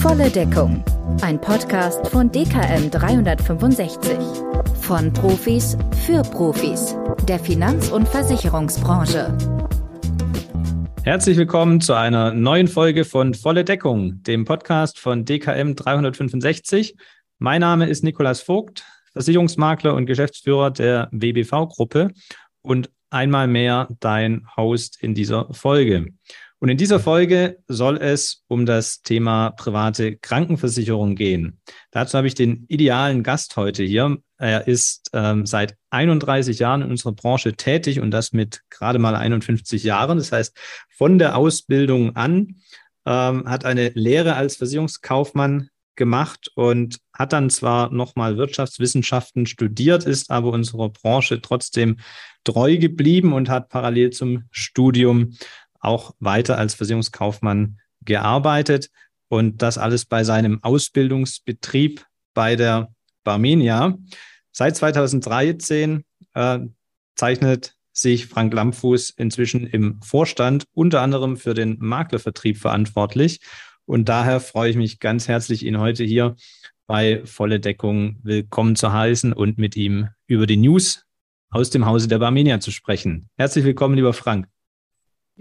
Volle Deckung. Ein Podcast von DKM 365. Von Profis für Profis. Der Finanz- und Versicherungsbranche. Herzlich willkommen zu einer neuen Folge von Volle Deckung, dem Podcast von DKM 365. Mein Name ist Nikolas Vogt, Versicherungsmakler und Geschäftsführer der WBV-Gruppe und einmal mehr dein Host in dieser Folge. Und in dieser Folge soll es um das Thema private Krankenversicherung gehen. Dazu habe ich den idealen Gast heute hier. Er ist ähm, seit 31 Jahren in unserer Branche tätig und das mit gerade mal 51 Jahren. Das heißt, von der Ausbildung an ähm, hat eine Lehre als Versicherungskaufmann gemacht und hat dann zwar nochmal Wirtschaftswissenschaften studiert, ist aber unserer Branche trotzdem treu geblieben und hat parallel zum Studium auch weiter als Versicherungskaufmann gearbeitet und das alles bei seinem Ausbildungsbetrieb bei der Barmenia. Seit 2013 äh, zeichnet sich Frank Lampfuß inzwischen im Vorstand unter anderem für den Maklervertrieb verantwortlich und daher freue ich mich ganz herzlich, ihn heute hier bei Volle Deckung willkommen zu heißen und mit ihm über die News aus dem Hause der Barmenia zu sprechen. Herzlich willkommen, lieber Frank.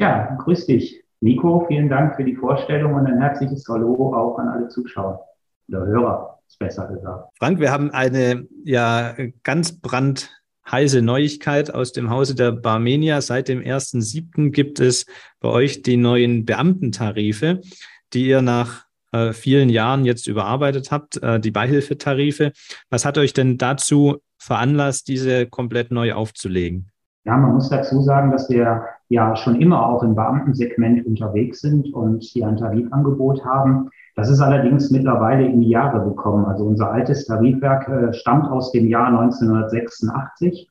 Ja, grüß dich. Nico, vielen Dank für die Vorstellung und ein herzliches Hallo auch an alle Zuschauer oder Hörer, ist besser gesagt. Frank, wir haben eine ja ganz brandheiße Neuigkeit aus dem Hause der Barmenia. Seit dem 1.7. gibt es bei euch die neuen Beamtentarife die ihr nach äh, vielen Jahren jetzt überarbeitet habt, äh, die Beihilfetarife. Was hat euch denn dazu veranlasst, diese komplett neu aufzulegen? Ja, man muss dazu sagen, dass wir ja schon immer auch im Beamtensegment unterwegs sind und hier ein Tarifangebot haben. Das ist allerdings mittlerweile in die Jahre gekommen. Also unser altes Tarifwerk äh, stammt aus dem Jahr 1986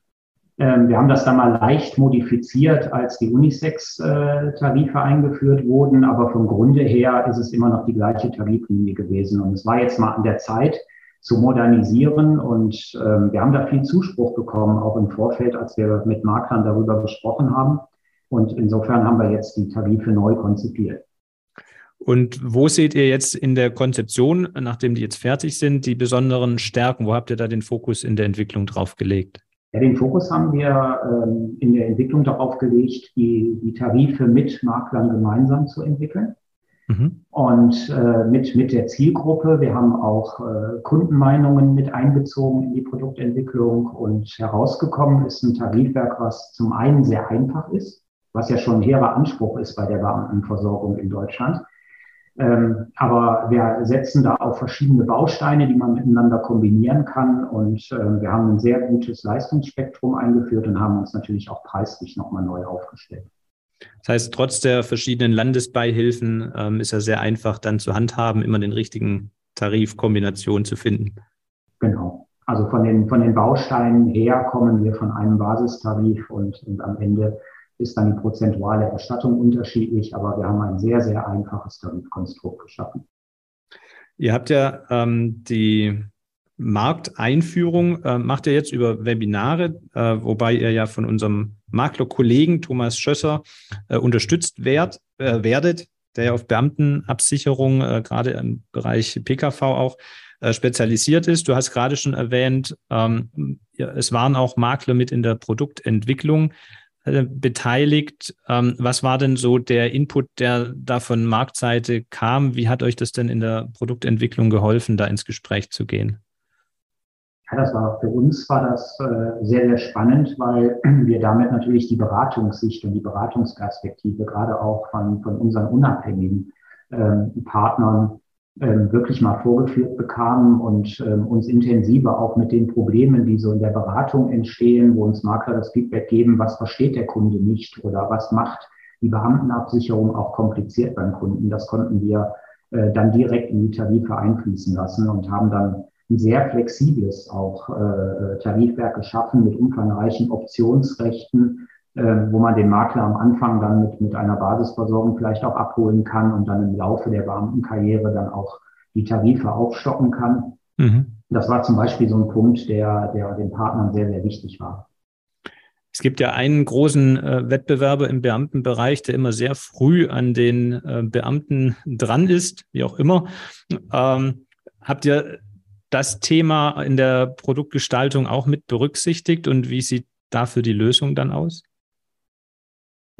ähm, wir haben das dann mal leicht modifiziert, als die Unisex-Tarife eingeführt wurden, aber vom Grunde her ist es immer noch die gleiche Tariflinie gewesen. Und es war jetzt mal an der Zeit, zu modernisieren. Und ähm, wir haben da viel Zuspruch bekommen, auch im Vorfeld, als wir mit Maklern darüber gesprochen haben. Und insofern haben wir jetzt die Tarife neu konzipiert. Und wo seht ihr jetzt in der Konzeption, nachdem die jetzt fertig sind, die besonderen Stärken? Wo habt ihr da den Fokus in der Entwicklung drauf gelegt? Ja, den Fokus haben wir ähm, in der Entwicklung darauf gelegt, die, die Tarife mit Maklern gemeinsam zu entwickeln. Mhm. Und äh, mit, mit der Zielgruppe, wir haben auch äh, Kundenmeinungen mit einbezogen in die Produktentwicklung und herausgekommen ist ein Tarifwerk, was zum einen sehr einfach ist, was ja schon ein hehrer Anspruch ist bei der Beamtenversorgung in Deutschland. Ähm, aber wir setzen da auf verschiedene Bausteine, die man miteinander kombinieren kann. Und äh, wir haben ein sehr gutes Leistungsspektrum eingeführt und haben uns natürlich auch preislich nochmal neu aufgestellt. Das heißt, trotz der verschiedenen Landesbeihilfen ähm, ist er sehr einfach dann zu handhaben, immer den richtigen Tarifkombination zu finden. Genau. Also von den, von den Bausteinen her kommen wir von einem Basistarif und, und am Ende ist dann die prozentuale Erstattung unterschiedlich, aber wir haben ein sehr, sehr einfaches Tarifkonstrukt geschaffen. Ihr habt ja ähm, die Markteinführung, äh, macht ihr jetzt über Webinare, äh, wobei ihr ja von unserem Maklerkollegen Thomas Schösser äh, unterstützt werd, äh, werdet, der ja auf Beamtenabsicherung äh, gerade im Bereich PKV auch äh, spezialisiert ist. Du hast gerade schon erwähnt, ähm, es waren auch Makler mit in der Produktentwicklung. Äh, beteiligt. Ähm, was war denn so der Input, der da von Marktseite kam? Wie hat euch das denn in der Produktentwicklung geholfen, da ins Gespräch zu gehen? Ja, das war für uns war das äh, sehr, sehr spannend, weil wir damit natürlich die Beratungssicht und die Beratungsperspektive gerade auch von, von unseren unabhängigen ähm, Partnern ähm, wirklich mal vorgeführt bekamen und ähm, uns intensiver auch mit den Problemen, die so in der Beratung entstehen, wo uns Makler das Feedback geben, was versteht der Kunde nicht oder was macht die Beamtenabsicherung auch kompliziert beim Kunden. Das konnten wir äh, dann direkt in die Tarife einfließen lassen und haben dann ein sehr flexibles auch äh, Tarifwerk geschaffen mit umfangreichen Optionsrechten, wo man den Makler am Anfang dann mit, mit einer Basisversorgung vielleicht auch abholen kann und dann im Laufe der Beamtenkarriere dann auch die Tarife aufstocken kann. Mhm. Das war zum Beispiel so ein Punkt, der, der den Partnern sehr, sehr wichtig war. Es gibt ja einen großen äh, Wettbewerber im Beamtenbereich, der immer sehr früh an den äh, Beamten dran ist, wie auch immer. Ähm, habt ihr das Thema in der Produktgestaltung auch mit berücksichtigt und wie sieht dafür die Lösung dann aus?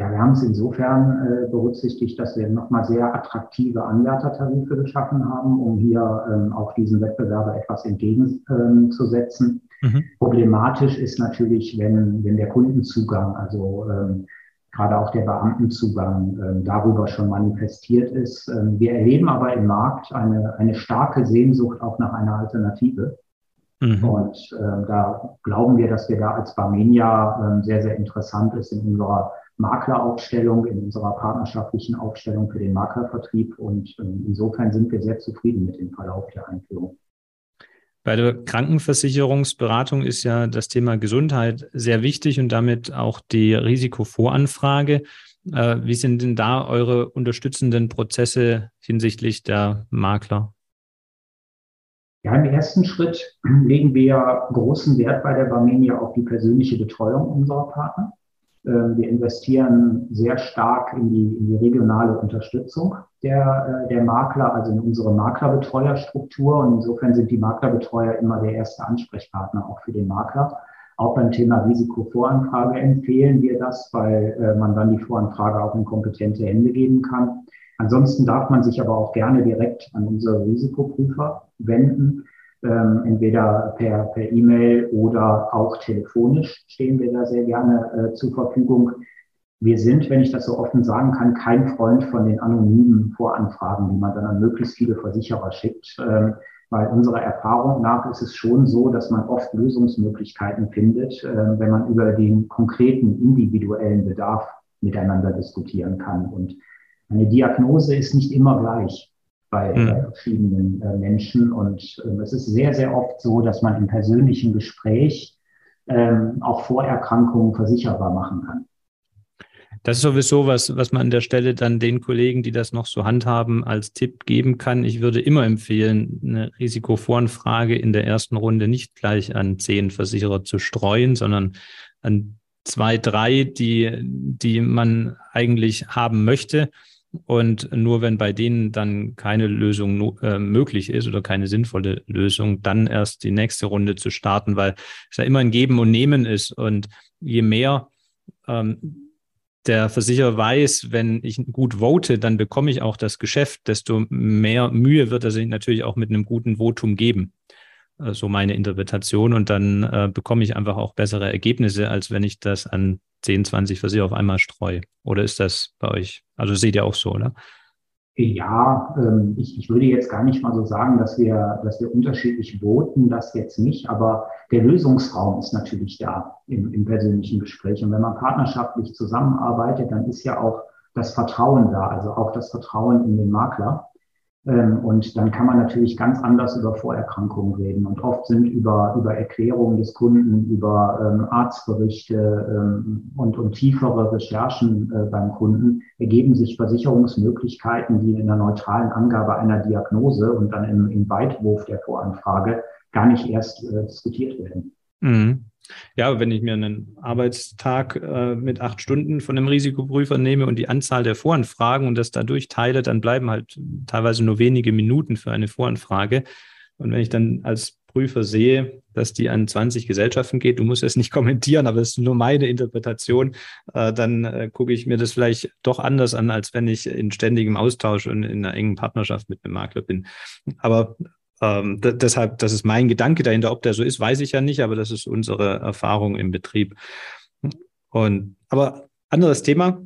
Ja, wir haben es insofern äh, berücksichtigt, dass wir nochmal sehr attraktive Anwärtertarife geschaffen haben, um hier ähm, auch diesen Wettbewerber etwas entgegenzusetzen. Ähm, mhm. Problematisch ist natürlich, wenn, wenn der Kundenzugang, also ähm, gerade auch der Beamtenzugang äh, darüber schon manifestiert ist. Ähm, wir erleben aber im Markt eine, eine starke Sehnsucht auch nach einer Alternative. Mhm. Und äh, da glauben wir, dass wir da als Barmenia äh, sehr, sehr interessant ist in unserer Makleraufstellung, in unserer partnerschaftlichen Aufstellung für den Maklervertrieb. Und ähm, insofern sind wir sehr zufrieden mit dem Verlauf der Einführung. Bei der Krankenversicherungsberatung ist ja das Thema Gesundheit sehr wichtig und damit auch die Risikovoranfrage. Äh, wie sind denn da eure unterstützenden Prozesse hinsichtlich der Makler? Ja, im ersten Schritt legen wir großen Wert bei der Barmenia auf die persönliche Betreuung unserer Partner. Ähm, wir investieren sehr stark in die, in die regionale Unterstützung der, äh, der Makler, also in unsere Maklerbetreuerstruktur. Und insofern sind die Maklerbetreuer immer der erste Ansprechpartner auch für den Makler. Auch beim Thema Risikovoranfrage empfehlen wir das, weil äh, man dann die Voranfrage auch in kompetente Hände geben kann. Ansonsten darf man sich aber auch gerne direkt an unsere Risikoprüfer wenden ähm, entweder per per E-Mail oder auch telefonisch stehen wir da sehr gerne äh, zur Verfügung. Wir sind, wenn ich das so offen sagen kann, kein Freund von den anonymen Voranfragen, die man dann an möglichst viele Versicherer schickt. Ähm, weil unserer Erfahrung nach ist es schon so, dass man oft Lösungsmöglichkeiten findet, äh, wenn man über den konkreten individuellen Bedarf miteinander diskutieren kann. Und eine Diagnose ist nicht immer gleich bei, mhm. bei verschiedenen äh, Menschen. Und ähm, es ist sehr, sehr oft so, dass man im persönlichen Gespräch ähm, auch Vorerkrankungen versicherbar machen kann. Das ist sowieso was, was man an der Stelle dann den Kollegen, die das noch so handhaben, als Tipp geben kann. Ich würde immer empfehlen, eine Risikovoranfrage in der ersten Runde nicht gleich an zehn Versicherer zu streuen, sondern an zwei, drei, die, die man eigentlich haben möchte und nur wenn bei denen dann keine Lösung äh, möglich ist oder keine sinnvolle Lösung, dann erst die nächste Runde zu starten, weil es ja immer ein Geben und Nehmen ist. Und je mehr ähm, der Versicherer weiß, wenn ich gut vote, dann bekomme ich auch das Geschäft, desto mehr Mühe wird er sich natürlich auch mit einem guten Votum geben. Äh, so meine Interpretation. Und dann äh, bekomme ich einfach auch bessere Ergebnisse, als wenn ich das an 10, 20 Versicherer auf einmal streue? Oder ist das bei euch? Also seht ihr auch so, oder? Ja, ähm, ich, ich würde jetzt gar nicht mal so sagen, dass wir, dass wir unterschiedlich voten, das jetzt nicht, aber der Lösungsraum ist natürlich da im, im persönlichen Gespräch. Und wenn man partnerschaftlich zusammenarbeitet, dann ist ja auch das Vertrauen da, also auch das Vertrauen in den Makler. Ähm, und dann kann man natürlich ganz anders über Vorerkrankungen reden. Und oft sind über, über Erklärungen des Kunden, über ähm, Arztberichte ähm, und, und tiefere Recherchen äh, beim Kunden ergeben sich Versicherungsmöglichkeiten, die in der neutralen Angabe einer Diagnose und dann im, im Weitwurf der Voranfrage gar nicht erst äh, diskutiert werden. Mhm. Ja, wenn ich mir einen Arbeitstag äh, mit acht Stunden von einem Risikoprüfer nehme und die Anzahl der Voranfragen und das dadurch teile, dann bleiben halt teilweise nur wenige Minuten für eine Voranfrage. Und wenn ich dann als Prüfer sehe, dass die an 20 Gesellschaften geht, du musst es nicht kommentieren, aber es ist nur meine Interpretation, äh, dann äh, gucke ich mir das vielleicht doch anders an, als wenn ich in ständigem Austausch und in einer engen Partnerschaft mit einem Makler bin. Aber ähm, deshalb, das ist mein Gedanke dahinter. Ob der so ist, weiß ich ja nicht, aber das ist unsere Erfahrung im Betrieb. Und, aber anderes Thema.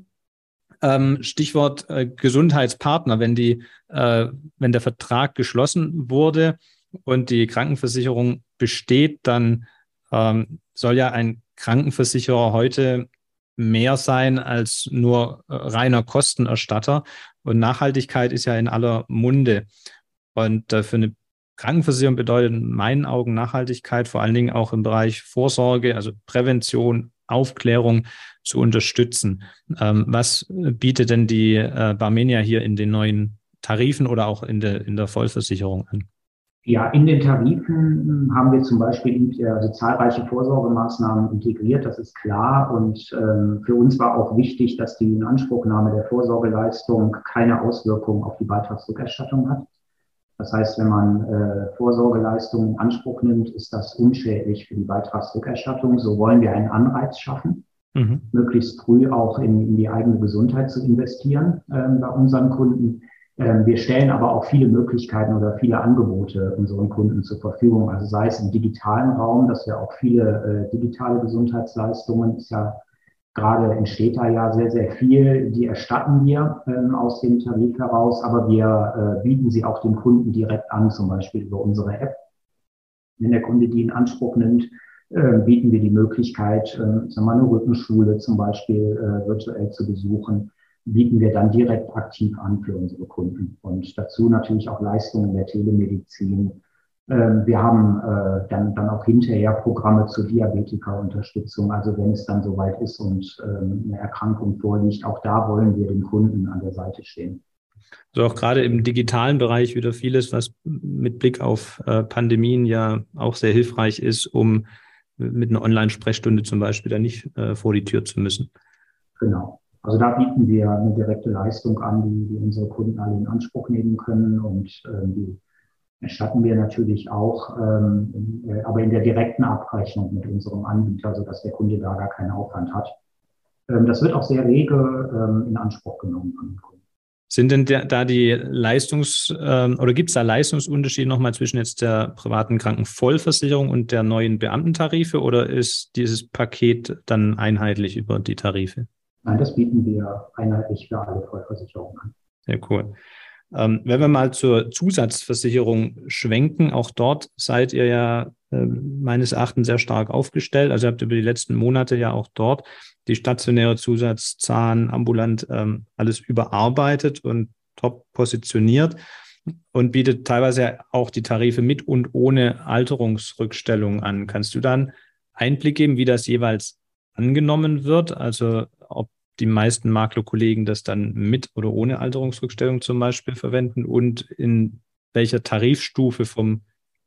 Ähm, Stichwort äh, Gesundheitspartner. Wenn die, äh, wenn der Vertrag geschlossen wurde und die Krankenversicherung besteht, dann ähm, soll ja ein Krankenversicherer heute mehr sein als nur äh, reiner Kostenerstatter. Und Nachhaltigkeit ist ja in aller Munde. Und äh, für eine Krankenversicherung bedeutet in meinen Augen Nachhaltigkeit vor allen Dingen auch im Bereich Vorsorge, also Prävention, Aufklärung zu unterstützen. Ähm, was bietet denn die äh, Barmenia hier in den neuen Tarifen oder auch in der, in der Vollversicherung an? Ja, in den Tarifen haben wir zum Beispiel also zahlreiche Vorsorgemaßnahmen integriert, das ist klar. Und ähm, für uns war auch wichtig, dass die Inanspruchnahme der Vorsorgeleistung keine Auswirkungen auf die Beitragsrückerstattung hat. Das heißt, wenn man äh, Vorsorgeleistungen in Anspruch nimmt, ist das unschädlich für die Beitragsrückerstattung. So wollen wir einen Anreiz schaffen, mhm. möglichst früh auch in, in, die eigene Gesundheit zu investieren äh, bei unseren Kunden. Ähm, wir stellen aber auch viele Möglichkeiten oder viele Angebote unseren Kunden zur Verfügung. Also sei es im digitalen Raum, dass wir auch viele äh, digitale Gesundheitsleistungen, ist ja gerade entsteht da ja sehr, sehr viel, die erstatten wir ähm, aus dem Tarif heraus, aber wir äh, bieten sie auch dem Kunden direkt an, zum Beispiel über unsere App. Wenn der Kunde die in Anspruch nimmt, äh, bieten wir die Möglichkeit, äh, sagen wir mal eine Rückenschule zum Beispiel äh, virtuell zu besuchen bieten wir dann direkt aktiv an für unsere Kunden. Und dazu natürlich auch Leistungen der Telemedizin. Ähm, wir haben äh, dann, dann auch hinterher Programme zur Diabetikerunterstützung. Also wenn es dann soweit ist und ähm, eine Erkrankung vorliegt, auch da wollen wir dem Kunden an der Seite stehen. Also auch gerade im digitalen Bereich wieder vieles, was mit Blick auf äh, Pandemien ja auch sehr hilfreich ist, um mit einer Online-Sprechstunde zum Beispiel da nicht äh, vor die Tür zu müssen. Genau. Also da bieten wir eine direkte Leistung an, die, die unsere Kunden alle in Anspruch nehmen können und äh, die erstatten wir natürlich auch, ähm, äh, aber in der direkten Abrechnung mit unserem Anbieter, sodass der Kunde da gar keinen Aufwand hat. Ähm, das wird auch sehr rege ähm, in Anspruch genommen von den Kunden. Sind denn da die Leistungs- ähm, oder gibt es da Leistungsunterschiede nochmal zwischen jetzt der privaten Krankenvollversicherung und der neuen Beamtentarife oder ist dieses Paket dann einheitlich über die Tarife? Nein, das bieten wir einheitlich für alle Vollversicherungen an. Sehr cool. Ähm, wenn wir mal zur Zusatzversicherung schwenken, auch dort seid ihr ja äh, meines Erachtens sehr stark aufgestellt. Also ihr habt über die letzten Monate ja auch dort die stationäre Zusatzzahlen, ambulant, ähm, alles überarbeitet und top positioniert und bietet teilweise auch die Tarife mit und ohne Alterungsrückstellung an. Kannst du dann Einblick geben, wie das jeweils angenommen wird? Also die meisten Maklerkollegen das dann mit oder ohne Alterungsrückstellung zum Beispiel verwenden und in welcher Tarifstufe vom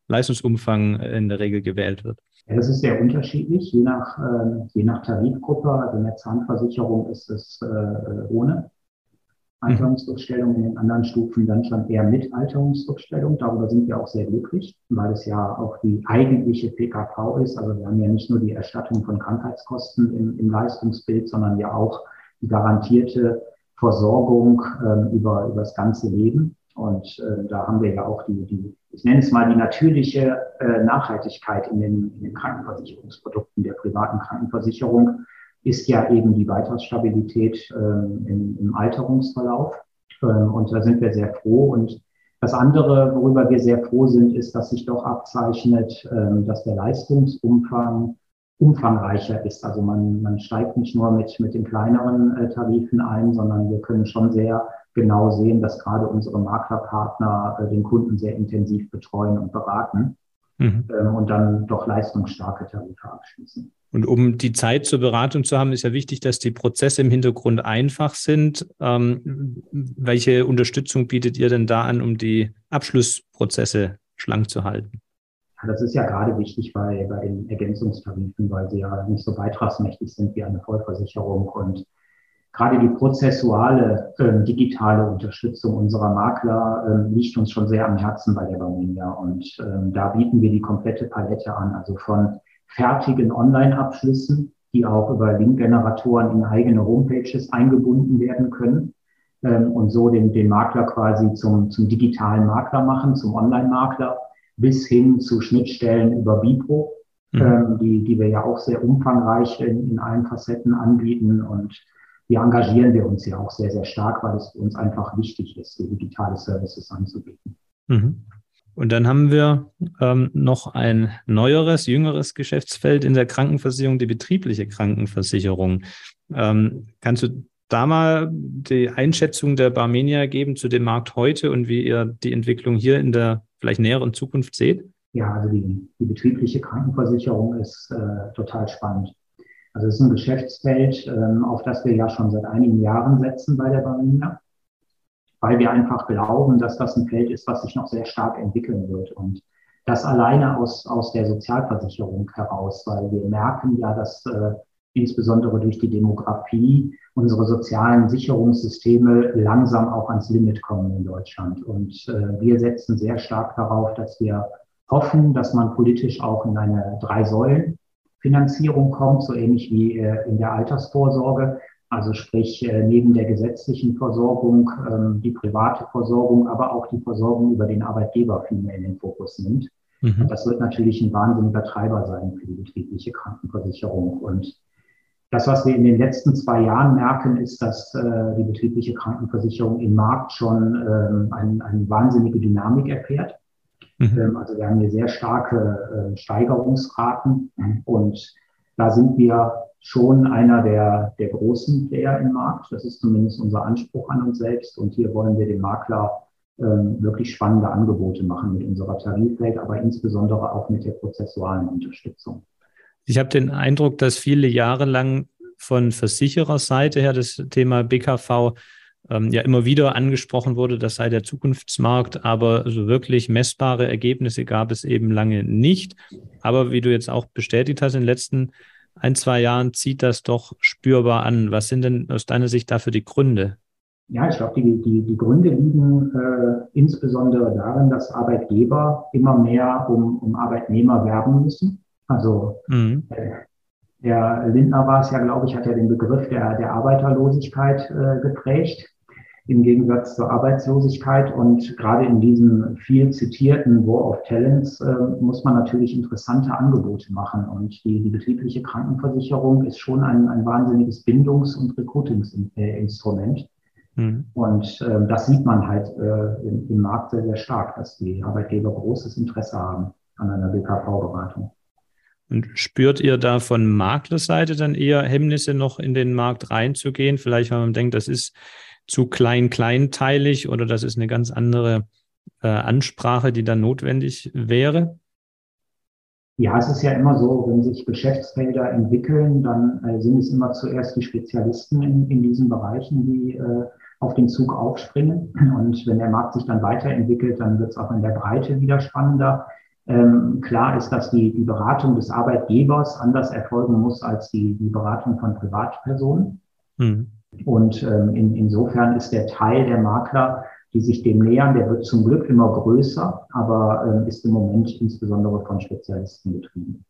Leistungsumfang in der Regel gewählt wird? Das ist sehr unterschiedlich, je nach, äh, je nach Tarifgruppe. Also in der Zahnversicherung ist es äh, ohne Alterungsrückstellung, in den anderen Stufen dann schon eher mit Alterungsrückstellung. Darüber sind wir auch sehr glücklich, weil es ja auch die eigentliche PKV ist. Also wir haben ja nicht nur die Erstattung von Krankheitskosten im, im Leistungsbild, sondern ja auch garantierte Versorgung ähm, über, über das ganze Leben. Und äh, da haben wir ja auch die, die, ich nenne es mal die natürliche äh, Nachhaltigkeit in den, in den Krankenversicherungsprodukten der privaten Krankenversicherung ist ja eben die Beitragsstabilität ähm, im, im Alterungsverlauf. Ähm, und da sind wir sehr froh. Und das andere, worüber wir sehr froh sind, ist, dass sich doch abzeichnet, ähm, dass der Leistungsumfang umfangreicher ist. Also man, man steigt nicht nur mit, mit den kleineren äh, Tarifen ein, sondern wir können schon sehr genau sehen, dass gerade unsere Maklerpartner äh, den Kunden sehr intensiv betreuen und beraten mhm. ähm, und dann doch leistungsstarke Tarife abschließen. Und um die Zeit zur Beratung zu haben, ist ja wichtig, dass die Prozesse im Hintergrund einfach sind. Ähm, welche Unterstützung bietet ihr denn da an, um die Abschlussprozesse schlank zu halten? Das ist ja gerade wichtig bei, bei den Ergänzungstarifen, weil sie ja nicht so beitragsmächtig sind wie eine Vollversicherung. Und gerade die prozessuale äh, digitale Unterstützung unserer Makler äh, liegt uns schon sehr am Herzen bei der Barminia. Und äh, da bieten wir die komplette Palette an, also von fertigen Online-Abschlüssen, die auch über Link-Generatoren in eigene Homepages eingebunden werden können ähm, und so den, den Makler quasi zum, zum digitalen Makler machen, zum Online-Makler bis hin zu Schnittstellen über Bipro, mhm. ähm, die, die wir ja auch sehr umfangreich in, in allen Facetten anbieten. Und hier engagieren wir uns ja auch sehr, sehr stark, weil es für uns einfach wichtig ist, die digitale Services anzubieten. Mhm. Und dann haben wir ähm, noch ein neueres, jüngeres Geschäftsfeld in der Krankenversicherung, die betriebliche Krankenversicherung. Ähm, kannst du da mal die Einschätzung der Barmenia geben zu dem Markt heute und wie ihr die Entwicklung hier in der vielleicht näheren Zukunft seht? Ja, also die, die betriebliche Krankenversicherung ist äh, total spannend. Also es ist ein Geschäftsfeld, ähm, auf das wir ja schon seit einigen Jahren setzen bei der Barmenia, weil wir einfach glauben, dass das ein Feld ist, was sich noch sehr stark entwickeln wird. Und Das alleine aus, aus der Sozialversicherung heraus, weil wir merken ja, dass äh, insbesondere durch die Demografie unsere sozialen Sicherungssysteme langsam auch ans Limit kommen in Deutschland. Und äh, wir setzen sehr stark darauf, dass wir hoffen, dass man politisch auch in eine Drei-Säulen-Finanzierung kommt, so ähnlich wie äh, in der Altersvorsorge. Also sprich, äh, neben der gesetzlichen Versorgung ähm, die private Versorgung, aber auch die Versorgung über den Arbeitgeber viel mehr in den Fokus nimmt. Mhm. Das wird natürlich ein wahnsinniger Treiber sein für die betriebliche Krankenversicherung. Und das, was wir in den letzten zwei Jahren merken, ist, dass äh, die betriebliche Krankenversicherung im Markt schon ähm, ein, eine wahnsinnige Dynamik erfährt. Mhm. Ähm, also wir haben hier sehr starke äh, Steigerungsraten und da sind wir schon einer der, der großen Player im Markt. Das ist zumindest unser Anspruch an uns selbst und hier wollen wir dem Makler ähm, wirklich spannende Angebote machen mit unserer Tarifwelt, aber insbesondere auch mit der prozessualen Unterstützung. Ich habe den Eindruck, dass viele Jahre lang von Versichererseite her das Thema BKV ähm, ja immer wieder angesprochen wurde, das sei der Zukunftsmarkt, aber so wirklich messbare Ergebnisse gab es eben lange nicht. Aber wie du jetzt auch bestätigt hast, in den letzten ein, zwei Jahren zieht das doch spürbar an. Was sind denn aus deiner Sicht dafür die Gründe? Ja, ich glaube, die, die, die Gründe liegen äh, insbesondere darin, dass Arbeitgeber immer mehr um, um Arbeitnehmer werben müssen. Also mhm. äh, der Lindner war es ja, glaube ich, hat ja den Begriff der, der Arbeiterlosigkeit äh, geprägt, im Gegensatz zur Arbeitslosigkeit. Und gerade in diesem viel zitierten War of Talents äh, muss man natürlich interessante Angebote machen. Und die, die betriebliche Krankenversicherung ist schon ein, ein wahnsinniges Bindungs- und Recruitingsinstrument. Mhm. Und äh, das sieht man halt äh, im, im Markt sehr, sehr stark, dass die Arbeitgeber großes Interesse haben an einer BKV-Beratung. Und spürt ihr da von Maklerseite dann eher Hemmnisse, noch in den Markt reinzugehen? Vielleicht, weil man denkt, das ist zu klein, kleinteilig oder das ist eine ganz andere äh, Ansprache, die dann notwendig wäre? Ja, es ist ja immer so, wenn sich Geschäftsfelder entwickeln, dann äh, sind es immer zuerst die Spezialisten in, in diesen Bereichen, die äh, auf den Zug aufspringen. Und wenn der Markt sich dann weiterentwickelt, dann wird es auch in der Breite wieder spannender. Ähm, klar ist, dass die, die Beratung des Arbeitgebers anders erfolgen muss als die, die Beratung von Privatpersonen. Mhm. Und ähm, in, insofern ist der Teil der Makler, die sich dem nähern, der wird zum Glück immer größer, aber ähm, ist im Moment insbesondere von Spezialisten betrieben.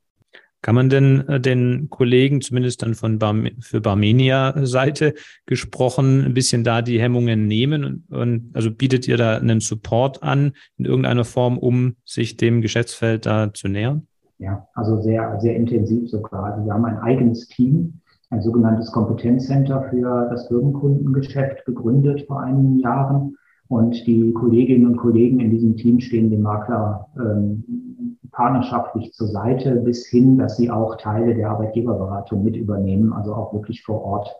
Kann man denn äh, den Kollegen, zumindest dann von Bar, für Barmenia-Seite gesprochen, ein bisschen da die Hemmungen nehmen? Und, und, also bietet ihr da einen Support an in irgendeiner Form, um sich dem Geschäftsfeld da zu nähern? Ja, also sehr, sehr intensiv sogar. Also wir haben ein eigenes Team, ein sogenanntes Kompetenzcenter für das Firmenkundengeschäft gegründet vor einigen Jahren. Und die Kolleginnen und Kollegen in diesem Team stehen dem Makler ähm, partnerschaftlich zur Seite bis hin, dass sie auch Teile der Arbeitgeberberatung mit übernehmen, also auch wirklich vor Ort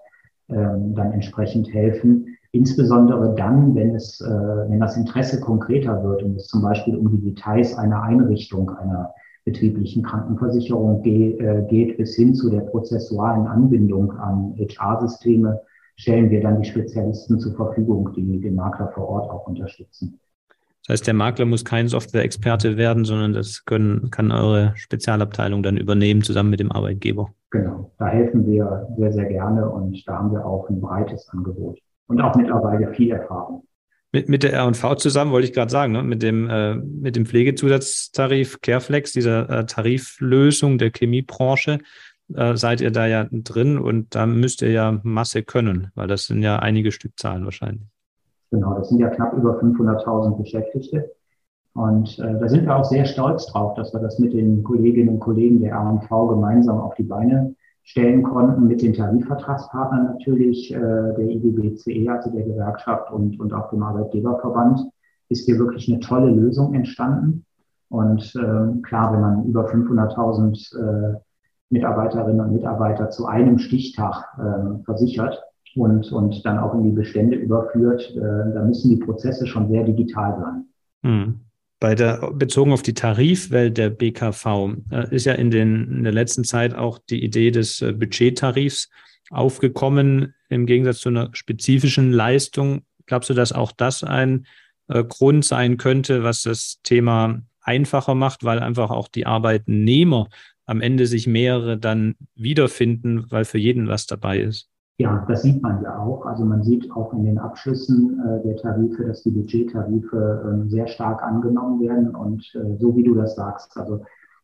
ähm, dann entsprechend helfen. Insbesondere dann, wenn es, äh, wenn das Interesse konkreter wird und es zum Beispiel um die Details einer Einrichtung einer betrieblichen Krankenversicherung äh, geht, bis hin zu der prozessualen Anbindung an HR-Systeme, stellen wir dann die Spezialisten zur Verfügung, die den Makler vor Ort auch unterstützen. Das heißt, der Makler muss kein Software-Experte werden, sondern das können, kann eure Spezialabteilung dann übernehmen, zusammen mit dem Arbeitgeber. Genau, da helfen wir sehr, sehr gerne und da haben wir auch ein breites Angebot und auch mittlerweile viel Erfahrung. Mit, mit der R&V zusammen, wollte ich gerade sagen, ne? mit, dem, äh, mit dem Pflegezusatztarif Careflex, dieser äh, Tariflösung der Chemiebranche, äh, seid ihr da ja drin und da müsst ihr ja Masse können, weil das sind ja einige Stückzahlen wahrscheinlich. Genau, das sind ja knapp über 500.000 Beschäftigte. Und äh, da sind wir auch sehr stolz drauf, dass wir das mit den Kolleginnen und Kollegen der R&V gemeinsam auf die Beine stellen konnten, mit den Tarifvertragspartnern natürlich, äh, der IGBCE, also der Gewerkschaft und, und auch dem Arbeitgeberverband, ist hier wirklich eine tolle Lösung entstanden. Und äh, klar, wenn man über 500.000 äh, Mitarbeiterinnen und Mitarbeiter zu einem Stichtag äh, versichert und, und dann auch in die Bestände überführt, äh, da müssen die Prozesse schon sehr digital sein. Mhm. Bei der, bezogen auf die Tarifwelt der BKV äh, ist ja in, den, in der letzten Zeit auch die Idee des äh, Budgettarifs aufgekommen, im Gegensatz zu einer spezifischen Leistung. Glaubst du, dass auch das ein äh, Grund sein könnte, was das Thema einfacher macht, weil einfach auch die Arbeitnehmer am Ende sich mehrere dann wiederfinden, weil für jeden was dabei ist. Ja, das sieht man ja auch. Also man sieht auch in den Abschlüssen äh, der Tarife, dass die Budgettarife äh, sehr stark angenommen werden. Und äh, so wie du das sagst, also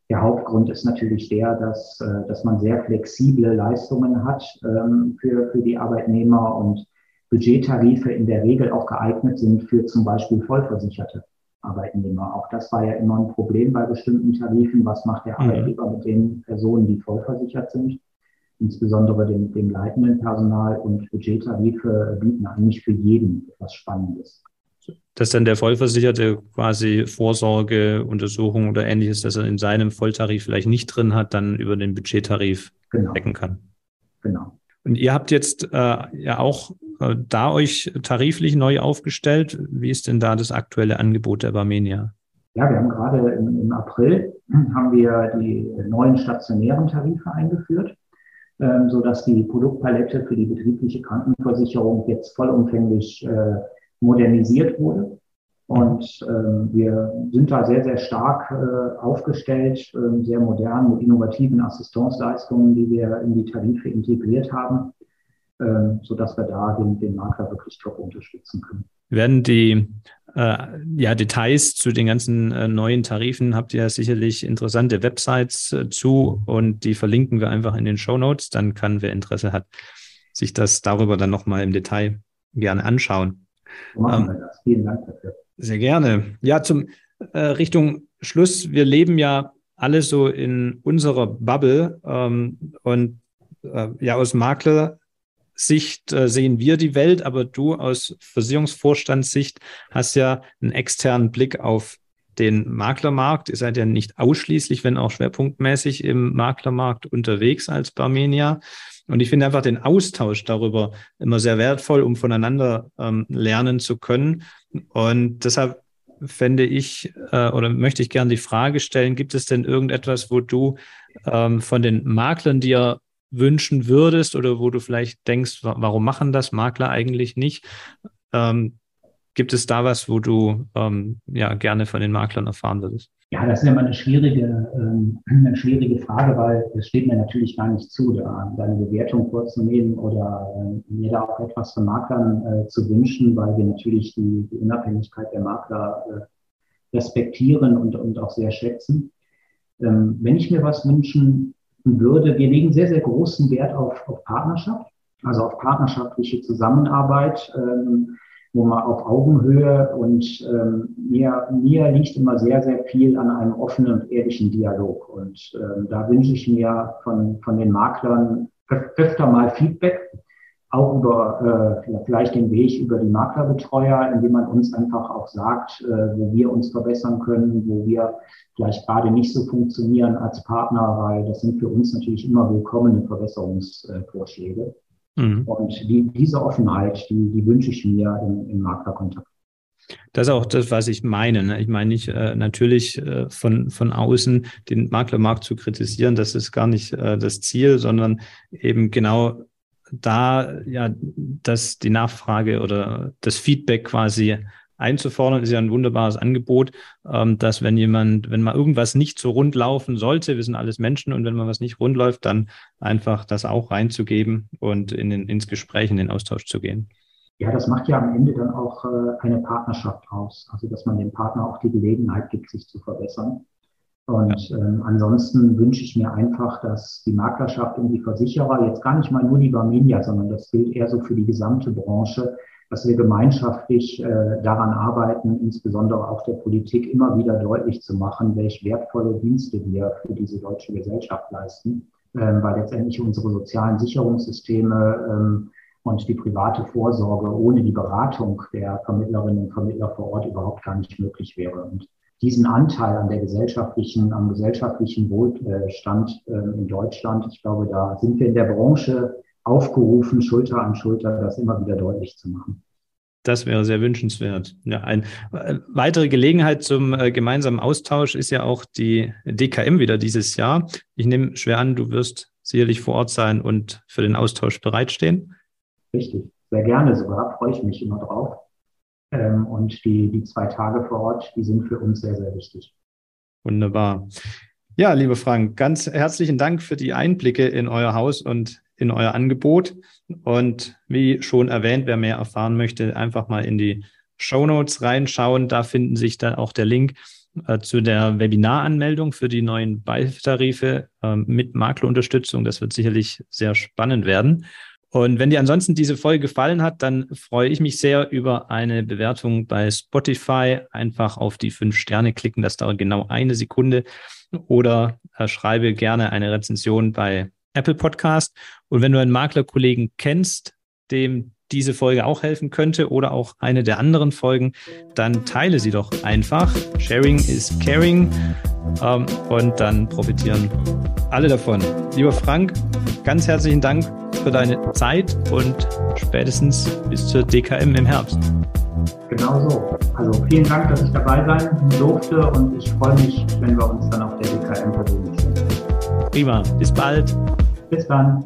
der Hauptgrund ist natürlich der, dass, äh, dass man sehr flexible Leistungen hat ähm, für, für die Arbeitnehmer und Budgettarife in der Regel auch geeignet sind für zum Beispiel Vollversicherte. Arbeitnehmer. Auch das war ja immer ein Problem bei bestimmten Tarifen. Was macht der mhm. Arbeitgeber mit den Personen, die vollversichert sind? Insbesondere dem, dem leitenden Personal und Budgettarife bieten eigentlich für jeden etwas Spannendes. Dass dann der Vollversicherte quasi Vorsorge, Untersuchung oder ähnliches, dass er in seinem Volltarif vielleicht nicht drin hat, dann über den Budgettarif genau. decken kann. Genau. Und ihr habt jetzt äh, ja auch äh, da euch tariflich neu aufgestellt. Wie ist denn da das aktuelle Angebot der Barmenia? Ja, wir haben gerade im, im April haben wir die neuen stationären Tarife eingeführt, ähm, so dass die Produktpalette für die betriebliche Krankenversicherung jetzt vollumfänglich äh, modernisiert wurde. Und ähm, wir sind da sehr, sehr stark äh, aufgestellt, äh, sehr modern mit innovativen Assistenzleistungen, die wir in die Tarife integriert haben, sodass wir da den, den Makler wirklich top unterstützen können. Werden die äh, ja, Details zu den ganzen äh, neuen Tarifen habt ihr sicherlich interessante Websites äh, zu und die verlinken wir einfach in den Show Notes. Dann kann, wer Interesse hat, sich das darüber dann nochmal im Detail gerne anschauen. Machen ähm, wir das. Vielen Dank dafür. Sehr gerne. Ja, zum äh, Richtung Schluss. Wir leben ja alle so in unserer Bubble ähm, und äh, ja aus Maklersicht äh, sehen wir die Welt, aber du aus Versicherungsvorstandssicht hast ja einen externen Blick auf den Maklermarkt. Ihr seid ja nicht ausschließlich, wenn auch schwerpunktmäßig im Maklermarkt unterwegs als Barmenia. Und ich finde einfach den Austausch darüber immer sehr wertvoll, um voneinander ähm, lernen zu können. Und deshalb fände ich äh, oder möchte ich gerne die Frage stellen, gibt es denn irgendetwas, wo du ähm, von den Maklern dir wünschen würdest oder wo du vielleicht denkst, warum machen das Makler eigentlich nicht? Ähm, gibt es da was, wo du ähm, ja gerne von den Maklern erfahren würdest? Ja, das ist immer eine schwierige, ähm, eine schwierige Frage, weil es steht mir natürlich gar nicht zu, da eine Bewertung vorzunehmen oder äh, mir da auch etwas von Maklern äh, zu wünschen, weil wir natürlich die, die Unabhängigkeit der Makler äh, respektieren und, und auch sehr schätzen. Ähm, wenn ich mir was wünschen würde, wir legen sehr, sehr großen Wert auf, auf Partnerschaft, also auf partnerschaftliche Zusammenarbeit. Ähm, wo man auf Augenhöhe und ähm, mir, mir liegt immer sehr, sehr viel an einem offenen und ehrlichen Dialog. Und ähm, da wünsche ich mir von, von den Maklern öfter mal Feedback, auch über äh, vielleicht den Weg über die Maklerbetreuer, indem man uns einfach auch sagt, äh, wo wir uns verbessern können, wo wir vielleicht gerade nicht so funktionieren als Partner, weil das sind für uns natürlich immer willkommene Verbesserungsvorschläge. Mhm. Und die, diese Offenheit, die, die wünsche ich mir im, im Maklerkontakt. Das ist auch das, was ich meine. Ne? Ich meine nicht äh, natürlich äh, von, von außen den Maklermarkt zu kritisieren, das ist gar nicht äh, das Ziel, sondern eben genau da ja, dass die Nachfrage oder das Feedback quasi einzufordern, ist ja ein wunderbares Angebot, ähm, dass wenn jemand, wenn mal irgendwas nicht so rund laufen sollte, wir sind alles Menschen und wenn mal was nicht rund läuft, dann einfach das auch reinzugeben und in den, ins Gespräch, in den Austausch zu gehen. Ja, das macht ja am Ende dann auch äh, eine Partnerschaft aus. Also, dass man dem Partner auch die Gelegenheit gibt, sich zu verbessern. Und ähm, ansonsten wünsche ich mir einfach, dass die Maklerschaft und die Versicherer, jetzt gar nicht mal nur die Barmenia, sondern das gilt eher so für die gesamte Branche, dass wir gemeinschaftlich äh, daran arbeiten, insbesondere auch der Politik immer wieder deutlich zu machen, welche wertvolle Dienste wir für diese deutsche Gesellschaft leisten, ähm, weil letztendlich unsere sozialen Sicherungssysteme ähm, und die private Vorsorge ohne die Beratung der Vermittlerinnen und Vermittler vor Ort überhaupt gar nicht möglich wäre. Und diesen Anteil an der gesellschaftlichen, am gesellschaftlichen Wohlstand äh, in Deutschland, ich glaube, da sind wir in der Branche aufgerufen, Schulter an Schulter das immer wieder deutlich zu machen. Das wäre sehr wünschenswert. Ja, eine äh, weitere Gelegenheit zum äh, gemeinsamen Austausch ist ja auch die DKM wieder dieses Jahr. Ich nehme schwer an, du wirst sicherlich vor Ort sein und für den Austausch bereitstehen. Richtig, sehr gerne sogar, freue ich mich immer drauf. Ähm, und die, die zwei Tage vor Ort, die sind für uns sehr, sehr wichtig. Wunderbar. Ja, lieber Frank, ganz herzlichen Dank für die Einblicke in euer Haus und in euer Angebot. Und wie schon erwähnt, wer mehr erfahren möchte, einfach mal in die Show Notes reinschauen. Da finden sich dann auch der Link äh, zu der Webinaranmeldung für die neuen Beitarife äh, mit Maklerunterstützung. Das wird sicherlich sehr spannend werden. Und wenn dir ansonsten diese Folge gefallen hat, dann freue ich mich sehr über eine Bewertung bei Spotify. Einfach auf die fünf Sterne klicken, das dauert genau eine Sekunde. Oder äh, schreibe gerne eine Rezension bei Apple Podcast. Und wenn du einen Maklerkollegen kennst, dem diese Folge auch helfen könnte oder auch eine der anderen Folgen, dann teile sie doch einfach. Sharing is caring ähm, und dann profitieren alle davon. Lieber Frank, ganz herzlichen Dank für deine Zeit und spätestens bis zur DKM im Herbst. Genau so. Also vielen Dank, dass ich dabei sein durfte und ich freue mich, wenn wir uns dann auf der DKM persönlich sehen. Prima. Bis bald. Bis dann.